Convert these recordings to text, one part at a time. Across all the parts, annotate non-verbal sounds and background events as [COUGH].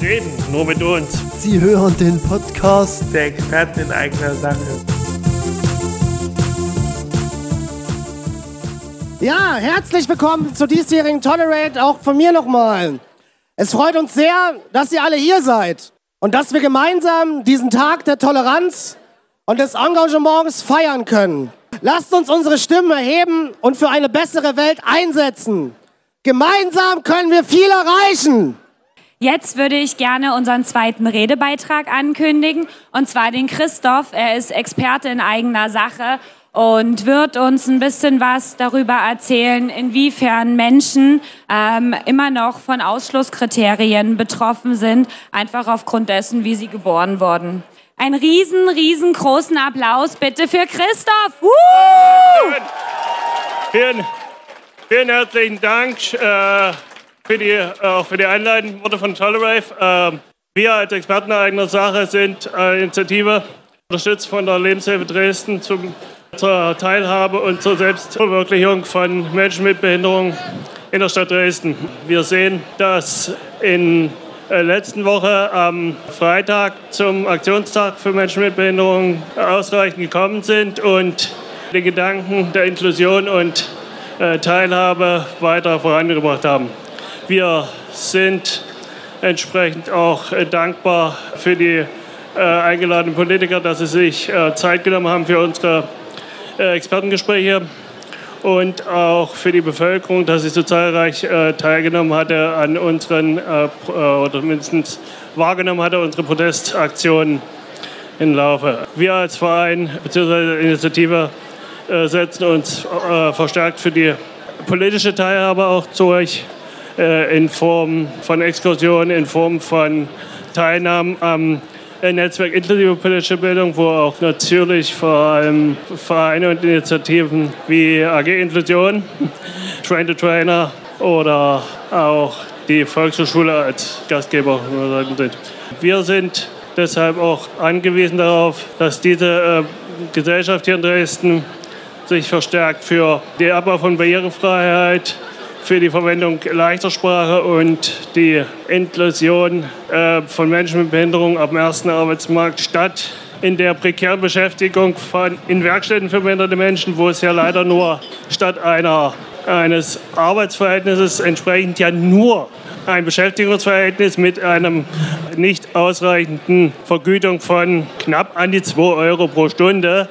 reden nur mit uns. Sie hören den Podcast der Experten in eigener Sache. Ja, herzlich willkommen zu diesjährigen Tolerate, auch von mir nochmal. Es freut uns sehr, dass ihr alle hier seid und dass wir gemeinsam diesen Tag der Toleranz und des Engagements feiern können. Lasst uns unsere Stimmen erheben und für eine bessere Welt einsetzen. Gemeinsam können wir viel erreichen. Jetzt würde ich gerne unseren zweiten Redebeitrag ankündigen, und zwar den Christoph. Er ist Experte in eigener Sache und wird uns ein bisschen was darüber erzählen, inwiefern Menschen ähm, immer noch von Ausschlusskriterien betroffen sind, einfach aufgrund dessen, wie sie geboren wurden. Ein riesen, riesengroßen Applaus bitte für Christoph. Woo! Vielen, vielen herzlichen Dank. Äh für die, auch für die einleitenden Worte von Tolerave. Ähm, wir als Experten eigener Sache sind eine Initiative, unterstützt von der Lebenshilfe Dresden zum, zur Teilhabe und zur Selbstverwirklichung von Menschen mit Behinderung in der Stadt Dresden. Wir sehen, dass in der letzten Woche am Freitag zum Aktionstag für Menschen mit Behinderung ausreichend gekommen sind und den Gedanken der Inklusion und äh, Teilhabe weiter vorangebracht haben. Wir sind entsprechend auch äh, dankbar für die äh, eingeladenen Politiker, dass sie sich äh, Zeit genommen haben für unsere äh, Expertengespräche und auch für die Bevölkerung, dass sie so zahlreich äh, teilgenommen hatte an unseren äh, oder mindestens wahrgenommen hatte unsere Protestaktionen im Laufe. Wir als Verein bzw. Initiative setzen uns verstärkt für die politische Teilhabe auch durch äh, in Form von Exkursionen, in Form von Teilnahmen am Netzwerk inklusive politische Bildung, wo auch natürlich vor allem Vereine und Initiativen wie AG Inklusion, [LAUGHS] Train to Trainer oder auch die Volkshochschule als Gastgeber sind. Wir sind deshalb auch angewiesen darauf, dass diese äh, Gesellschaft hier in Dresden sich verstärkt für den Abbau von Barrierefreiheit, für die Verwendung leichter Sprache und die Inklusion äh, von Menschen mit Behinderung am ersten Arbeitsmarkt statt. In der prekären Beschäftigung von, in Werkstätten für behinderte Menschen, wo es ja leider nur statt einer, eines Arbeitsverhältnisses entsprechend ja nur ein Beschäftigungsverhältnis mit einem nicht ausreichenden Vergütung von knapp an die 2 Euro pro Stunde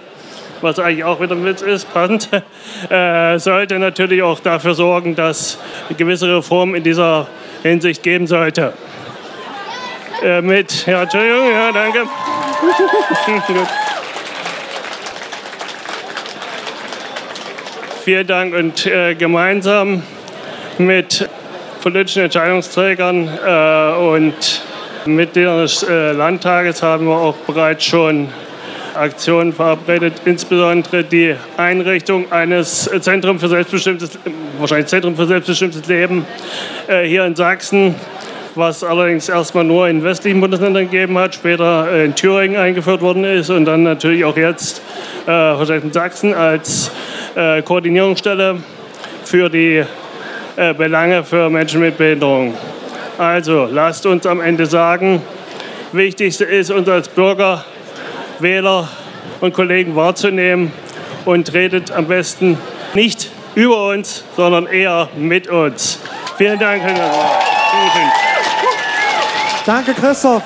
was eigentlich auch wieder ein Witz ist, passend, [LAUGHS] äh, sollte natürlich auch dafür sorgen, dass gewisse Reformen in dieser Hinsicht geben sollte. Äh, mit, ja, Entschuldigung, ja, danke. [LAUGHS] Vielen Dank und äh, gemeinsam mit politischen Entscheidungsträgern äh, und Mitgliedern des äh, Landtages haben wir auch bereits schon Aktionen verabredet, insbesondere die Einrichtung eines Zentrum für selbstbestimmtes, wahrscheinlich Zentrum für selbstbestimmtes Leben äh, hier in Sachsen, was allerdings erstmal nur in westlichen Bundesländern gegeben hat, später in Thüringen eingeführt worden ist und dann natürlich auch jetzt äh, in Sachsen als äh, Koordinierungsstelle für die äh, Belange für Menschen mit Behinderung. Also lasst uns am Ende sagen, wichtigste ist uns als Bürger Wähler und Kollegen wahrzunehmen und redet am besten nicht über uns, sondern eher mit uns. Vielen Dank, Herr. Danke, Christoph.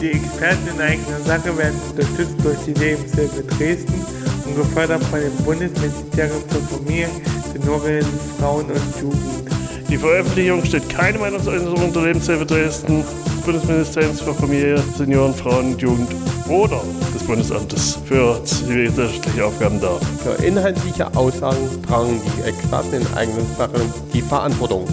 Die Experten in eigener Sache werden unterstützt durch die Lebenshilfe Dresden und gefördert von dem Bundesministerium für Familie, Senioren, Frauen und Jugend. Die Veröffentlichung steht keine Meinungsäußerung unter Lebenshilfe Dresden. Bundesministeriums für Familie, Senioren, Frauen und Jugend oder des Bundesamtes für zivilgesellschaftliche Aufgaben dar. Für inhaltliche Aussagen tragen die Experten in eigenen Sachen die Verantwortung.